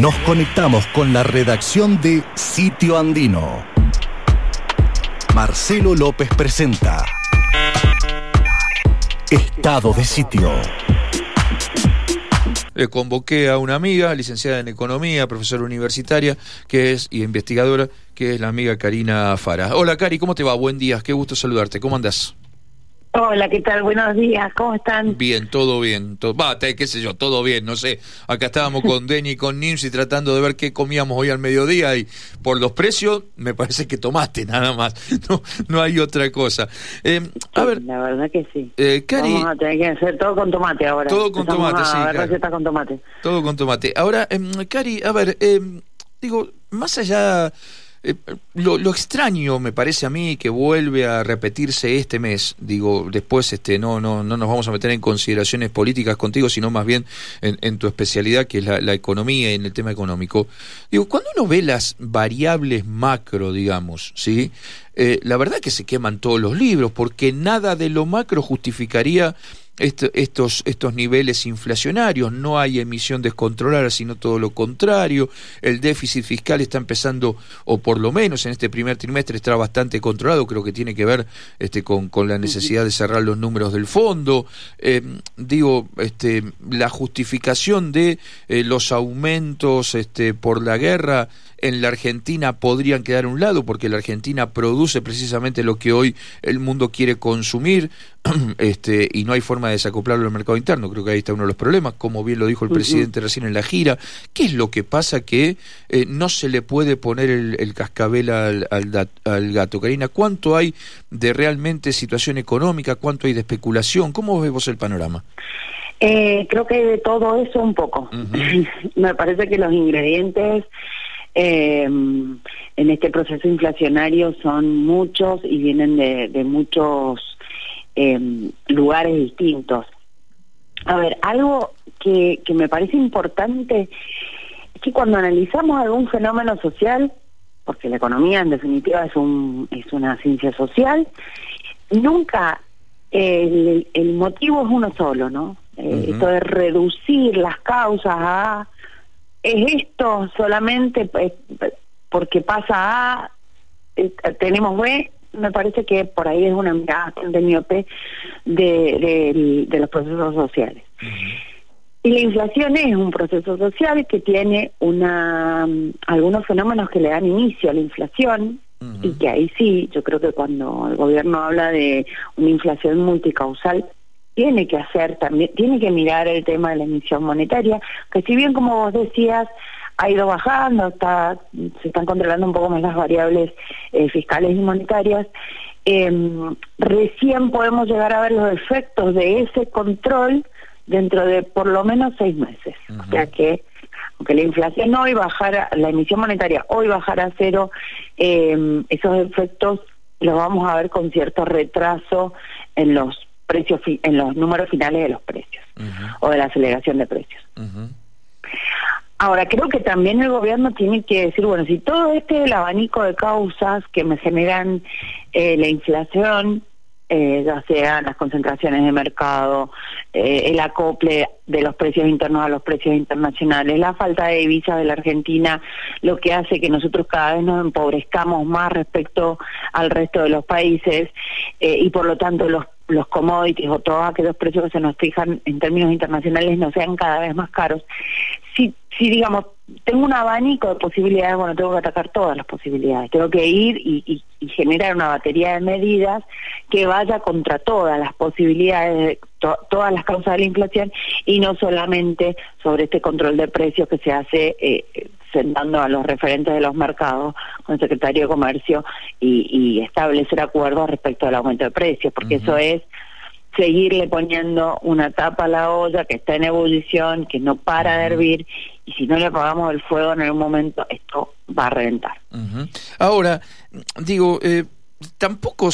Nos conectamos con la redacción de Sitio Andino. Marcelo López presenta Estado de Sitio. Le convoqué a una amiga, licenciada en Economía, profesora universitaria, que es y investigadora, que es la amiga Karina Fara. Hola Cari, ¿cómo te va? Buen día, qué gusto saludarte. ¿Cómo andás? Hola, ¿qué tal? Buenos días, ¿cómo están? Bien, todo bien. Todo, va, qué sé yo, todo bien, no sé. Acá estábamos con Denny y con Nimsi tratando de ver qué comíamos hoy al mediodía y por los precios me parece que tomaste nada más. No, no hay otra cosa. Eh, a ver. La verdad que sí. Eh, Cari, Vamos a tener que hacer todo con tomate ahora. Todo con tomate, a sí. Ver receta con tomate. Todo con tomate. Ahora, eh, Cari, a ver, eh, digo, más allá eh, lo, extraño me parece a mí que vuelve a repetirse este mes, digo, después este no no no nos vamos a meter en consideraciones políticas contigo, sino más bien en, tu especialidad que es la, economía y en el tema económico. Digo, cuando uno ve las variables macro, digamos, ¿sí? Eh, la verdad que se queman todos los libros, porque nada de lo macro justificaría estos, estos niveles inflacionarios, no hay emisión descontrolada, sino todo lo contrario, el déficit fiscal está empezando, o por lo menos en este primer trimestre está bastante controlado, creo que tiene que ver este, con, con la necesidad de cerrar los números del fondo, eh, digo, este, la justificación de eh, los aumentos este, por la guerra, en la Argentina podrían quedar a un lado porque la Argentina produce precisamente lo que hoy el mundo quiere consumir este, y no hay forma de desacoplarlo al mercado interno. Creo que ahí está uno de los problemas, como bien lo dijo el presidente recién en la gira. ¿Qué es lo que pasa que eh, no se le puede poner el, cascabel al, al, gato? Karina, ¿cuánto hay de realmente situación económica? ¿Cuánto hay de especulación? ¿Cómo ves vos el panorama? Eh, creo que de todo eso un poco. Me parece que los ingredientes eh, en este proceso inflacionario son muchos y vienen de, muchos eh, lugares distintos. A ver, algo que, que me parece importante es que cuando analizamos algún fenómeno social, porque la economía en definitiva es, un, es una ciencia social, nunca el, el motivo es uno solo, ¿no? Eh, esto de reducir las causas a ¿Es esto solamente porque pasa A, eh, tenemos B? Me parece que por ahí es una mirada de miope de, de, los procesos sociales. Y la inflación es un proceso social que tiene una algunos fenómenos que le dan inicio a la inflación y que ahí sí, yo creo que cuando el gobierno habla de una inflación multicausal, tiene que hacer también, tiene que mirar el tema de la emisión monetaria, que si bien como vos decías, ha ido bajando, está, se están controlando un poco más las variables eh, fiscales y monetarias, em, recién podemos llegar a ver los efectos de ese control dentro de por lo menos seis meses. O sea que, aunque la inflación hoy bajara, la emisión monetaria hoy bajara a cero, em, esos efectos los vamos a ver con cierto retraso en los precios en los números finales de los precios o de la aceleración de precios. Ahora, creo que también el gobierno tiene que decir, bueno, si todo este el abanico de causas que me generan eh, la inflación, eh, ya sean las concentraciones de mercado, eh, el acople de los precios internos a los precios internacionales, la falta de divisas de la Argentina, lo que hace que nosotros cada vez nos empobrezcamos más respecto al resto de los países y por lo tanto los los commodities o todos aquellos precios que se nos fijan en términos internacionales no sean cada vez más caros. Si, digamos, tengo un abanico de posibilidades, bueno, tengo que atacar todas las posibilidades. Tengo que ir y, generar una batería de medidas que vaya contra todas las posibilidades, todas las causas de la inflación y no solamente sobre este control de precios que se hace eh, sentando a los referentes de los mercados con el secretario de Comercio y, establecer acuerdos respecto al aumento de precios, porque eso es seguirle poniendo una tapa a la olla que está en ebullición, que no para de hervir, y si no le apagamos el fuego en algún momento, esto va a reventar. Ahora, digo, eh, tampoco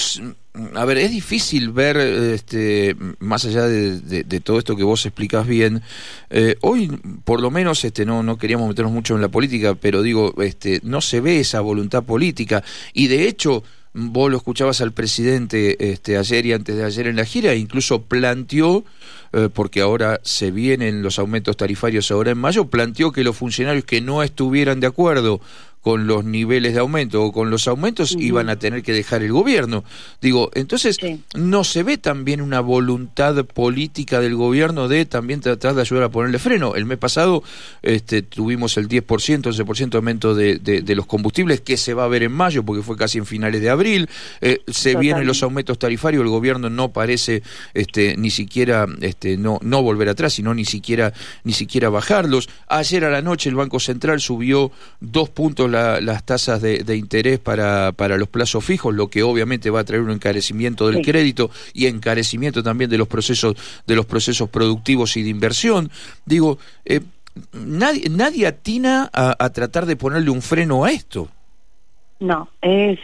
a ver, es difícil ver, este, más allá de, todo esto que vos explicás bien, eh, hoy por lo menos este, no, queríamos meternos mucho en la política, pero digo, este, no se ve esa voluntad política. Y de hecho vos lo escuchabas al presidente este, ayer y antes de ayer en la gira, incluso planteó, eh, porque ahora se vienen los aumentos tarifarios ahora en mayo, planteó que los funcionarios que no estuvieran de acuerdo con los niveles de aumento o con los aumentos iban a tener que dejar el gobierno. Digo, entonces, ¿no se ve también una voluntad política del gobierno de también tratar de ayudar a ponerle freno? El mes pasado este, tuvimos el 10%, 11% de aumento de, de, los combustibles que se va a ver en mayo porque fue casi en finales de abril. Eh, se vienen los aumentos tarifarios, el gobierno no parece este, ni siquiera este, no, no volver atrás, sino ni siquiera, ni siquiera bajarlos. Ayer a la noche el Banco Central subió dos puntos las tasas de, interés para, para los plazos fijos, lo que obviamente va a traer un encarecimiento del crédito y encarecimiento también de los procesos de los procesos productivos y de inversión. Digo, eh, nadie nadie atina a, tratar de ponerle un freno a esto. No, es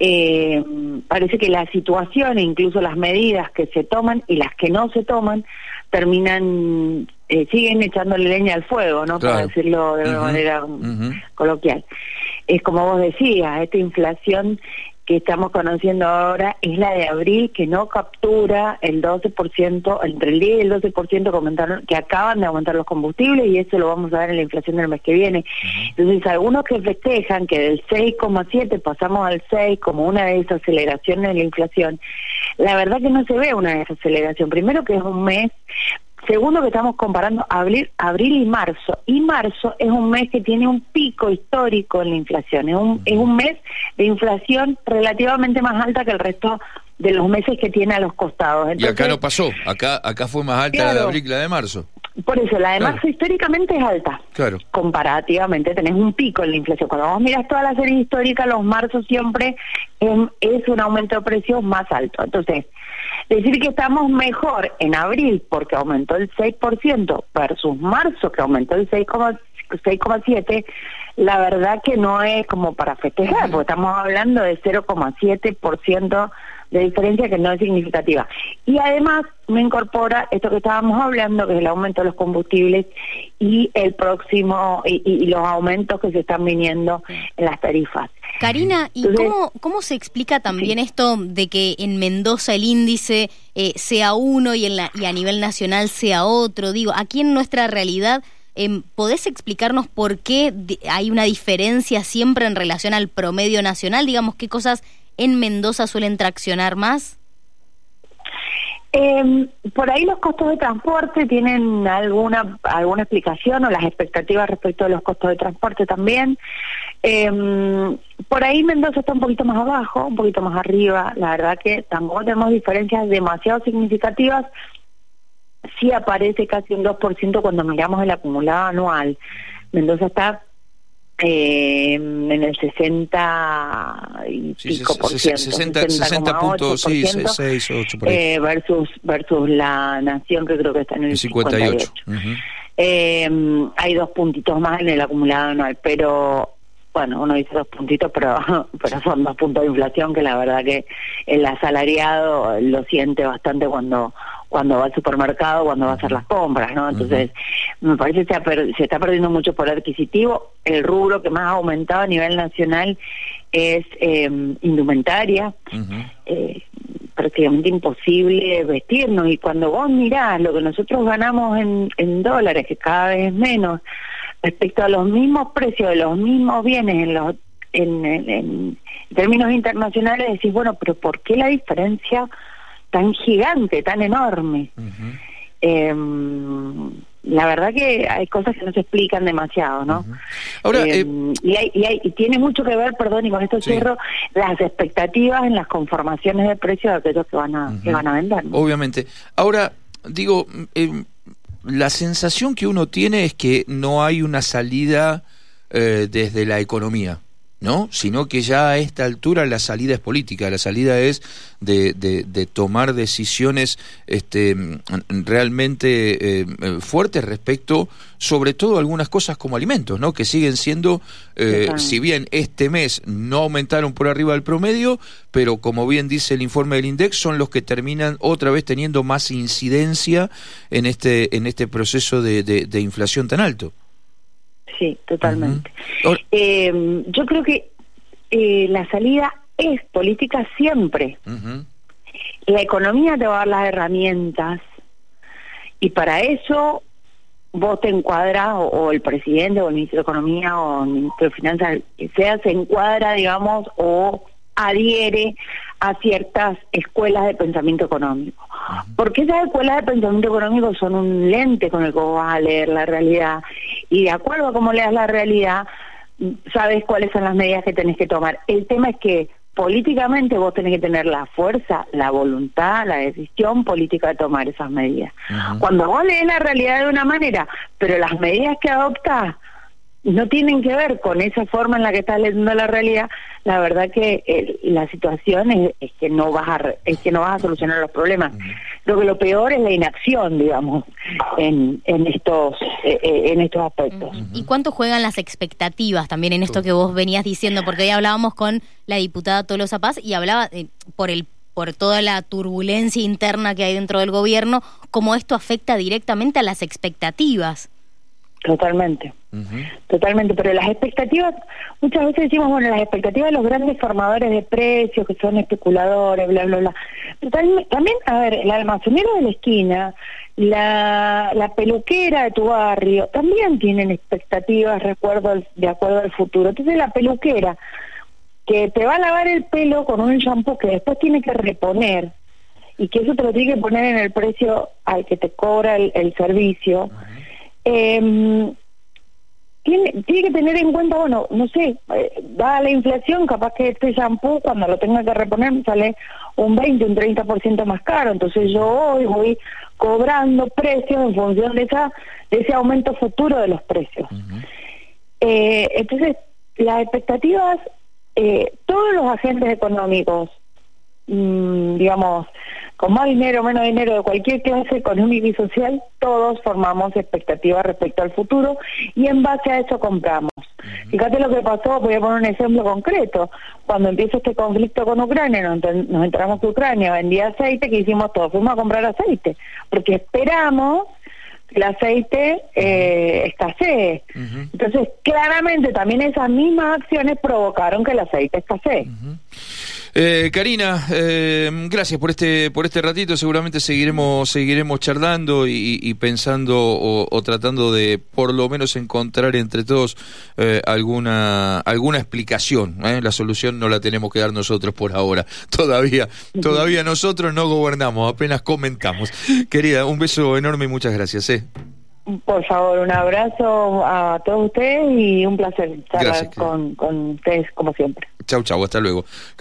eh, parece que la situación e incluso las medidas que se toman y las que no se toman terminan eh, siguen echándole leña al fuego, ¿no? Para decirlo de una manera coloquial. Es como vos decías, esta inflación que estamos conociendo ahora es la de abril que no captura el 12%, entre el 10 y el 12% que, aumentaron, que acaban de aumentar los combustibles y eso lo vamos a ver en la inflación del mes que viene. Entonces, algunos que festejan que del 6,7 pasamos al 6 como una desaceleración en la inflación, la verdad que no se ve una desaceleración. Primero que es un mes Segundo, que estamos comparando abril, abril y marzo. Y marzo es un mes que tiene un pico histórico en la inflación. Es un, es un mes de inflación relativamente más alta que el resto de los meses que tiene a los costados. y acá no pasó. Acá acá fue más alta la de abril que la de marzo. Por eso, la de marzo históricamente es alta. Claro. Comparativamente, tenés un pico en la inflación. Cuando vos miras toda la serie histórica, los marzos siempre es un aumento de precios más alto. Entonces, Decir que estamos mejor en abril porque aumentó el 6% versus marzo que aumentó el 6,7%, la verdad que no es como para festejar, porque estamos hablando de 0,7% de diferencia que no es significativa. Y además me incorpora esto que estábamos hablando, que es el aumento de los combustibles y el próximo y, los aumentos que se están viniendo en las tarifas. Karina, ¿y cómo, cómo se explica también esto de que en Mendoza el índice eh, sea uno y, en la, y a nivel nacional sea otro? Digo, aquí en nuestra realidad... Eh, ¿Podés explicarnos por qué hay una diferencia siempre en relación al promedio nacional? Digamos, ¿qué cosas en Mendoza suelen traccionar más? Eh, por ahí los costos de transporte tienen alguna alguna explicación o las expectativas respecto a los costos de transporte también. Eh, por ahí Mendoza está un poquito más abajo, un poquito más arriba. La verdad que tampoco tenemos diferencias demasiado significativas. Sí aparece casi un 2% cuando miramos el acumulado anual. Mendoza está eh, en el 60 y pico por ciento, 60, 60 puntos, sí, 6, 8 por ahí. Eh, versus, versus la nación que creo que está en el 58. 58. eh, hay dos puntitos más en el acumulado anual, pero bueno, uno dice dos puntitos, pero, pero son dos puntos de inflación que la verdad que el asalariado lo siente bastante cuando cuando va al supermercado, cuando va a hacer las compras, ¿no? Entonces, me parece que se, está perdiendo mucho poder adquisitivo. El rubro que más ha aumentado a nivel nacional es eh, indumentaria. eh, prácticamente imposible vestirnos y cuando vos mirás lo que nosotros ganamos en, en dólares, que cada vez es menos, respecto a los mismos precios de los mismos bienes en los en, en términos internacionales, decís, bueno, pero ¿por qué la diferencia tan gigante, tan enorme. Em, la verdad que hay cosas que no se explican demasiado, ¿no? Ahora, em, eh, y, tiene mucho que ver, perdón, y con esto cierro, las expectativas en las conformaciones de precios de aquellos que van a, que van a vender. Obviamente. Ahora, digo, em, la sensación que uno tiene es que no hay una salida eh, desde la economía. ¿No? Sino que ya a esta altura la salida es política, la salida es de, de, tomar decisiones este, realmente eh, fuertes respecto, sobre todo a algunas cosas como alimentos, ¿no? Que siguen siendo, eh, si bien este mes no aumentaron por arriba del promedio, pero como bien dice el informe del INDEX, son los que terminan otra vez teniendo más incidencia en este, en este proceso de, de inflación tan alto sí, totalmente. eh, yo creo que eh, la salida es política siempre. La economía te va a dar las herramientas y para eso vos te encuadras, o, el presidente, o el ministro de Economía, o el ministro de Finanzas, que sea, se encuadra, digamos, o adhiere a ciertas escuelas de pensamiento económico. Porque esas escuelas de pensamiento económico son un lente con el que vos vas a leer la realidad y de acuerdo a cómo leas la realidad, sabes cuáles son las medidas que tenés que tomar. El tema es que políticamente vos tenés que tener la fuerza, la voluntad, la decisión política de tomar esas medidas. Cuando vos lees la realidad de una manera, pero las medidas que adoptás no tienen que ver con esa forma en la que estás leyendo la realidad, la verdad que eh, la situación es, que no vas a es que no vas a solucionar los problemas. Lo que lo peor es la inacción, digamos, en, en estos eh, eh, en estos aspectos. ¿Y cuánto juegan las expectativas también en esto que vos venías diciendo? Porque hoy hablábamos con la diputada Tolosa Paz y hablaba por el por toda la turbulencia interna que hay dentro del gobierno, cómo esto afecta directamente a las expectativas. Totalmente, totalmente, pero las expectativas, muchas veces decimos, bueno, las expectativas de los grandes formadores de precios, que son especuladores, bla, bla, bla. Pero también, a ver, el almacenero de la esquina, la, la peluquera de tu barrio, también tienen expectativas recuerdo, de acuerdo al futuro. Entonces la peluquera, que te va a lavar el pelo con un shampoo que después tiene que reponer, y que eso te lo tiene que poner en el precio al que te cobra el, servicio, eh, tiene, tiene que tener en cuenta, bueno, no sé, eh, dada la inflación, capaz que este shampoo cuando lo tenga que reponer me sale un 20, un 30% más caro, entonces yo hoy voy cobrando precios en función de esa de ese aumento futuro de los precios. eh, entonces, las expectativas, eh, todos los agentes económicos, mmm, digamos, con más dinero, menos dinero de cualquier clase económica y social, todos formamos expectativas respecto al futuro y en base a eso compramos. Fíjate lo que pasó, voy a poner un ejemplo concreto. Cuando empieza este conflicto con Ucrania, nos, entramos a Ucrania, vendía aceite, que hicimos todos? Fuimos a comprar aceite, porque esperamos que el aceite eh, escasee. Entonces, claramente también esas mismas acciones provocaron que el aceite escasee. Eh, Karina, eh, gracias por este por este ratito. Seguramente seguiremos seguiremos charlando y, pensando o, tratando de por lo menos encontrar entre todos eh, alguna alguna explicación. La solución no la tenemos que dar nosotros por ahora. Todavía todavía nosotros no gobernamos, apenas comentamos. Querida, un beso enorme y muchas gracias. Por favor, un abrazo a todos ustedes y un placer charlar con, con ustedes como siempre. Chau, chau, hasta luego.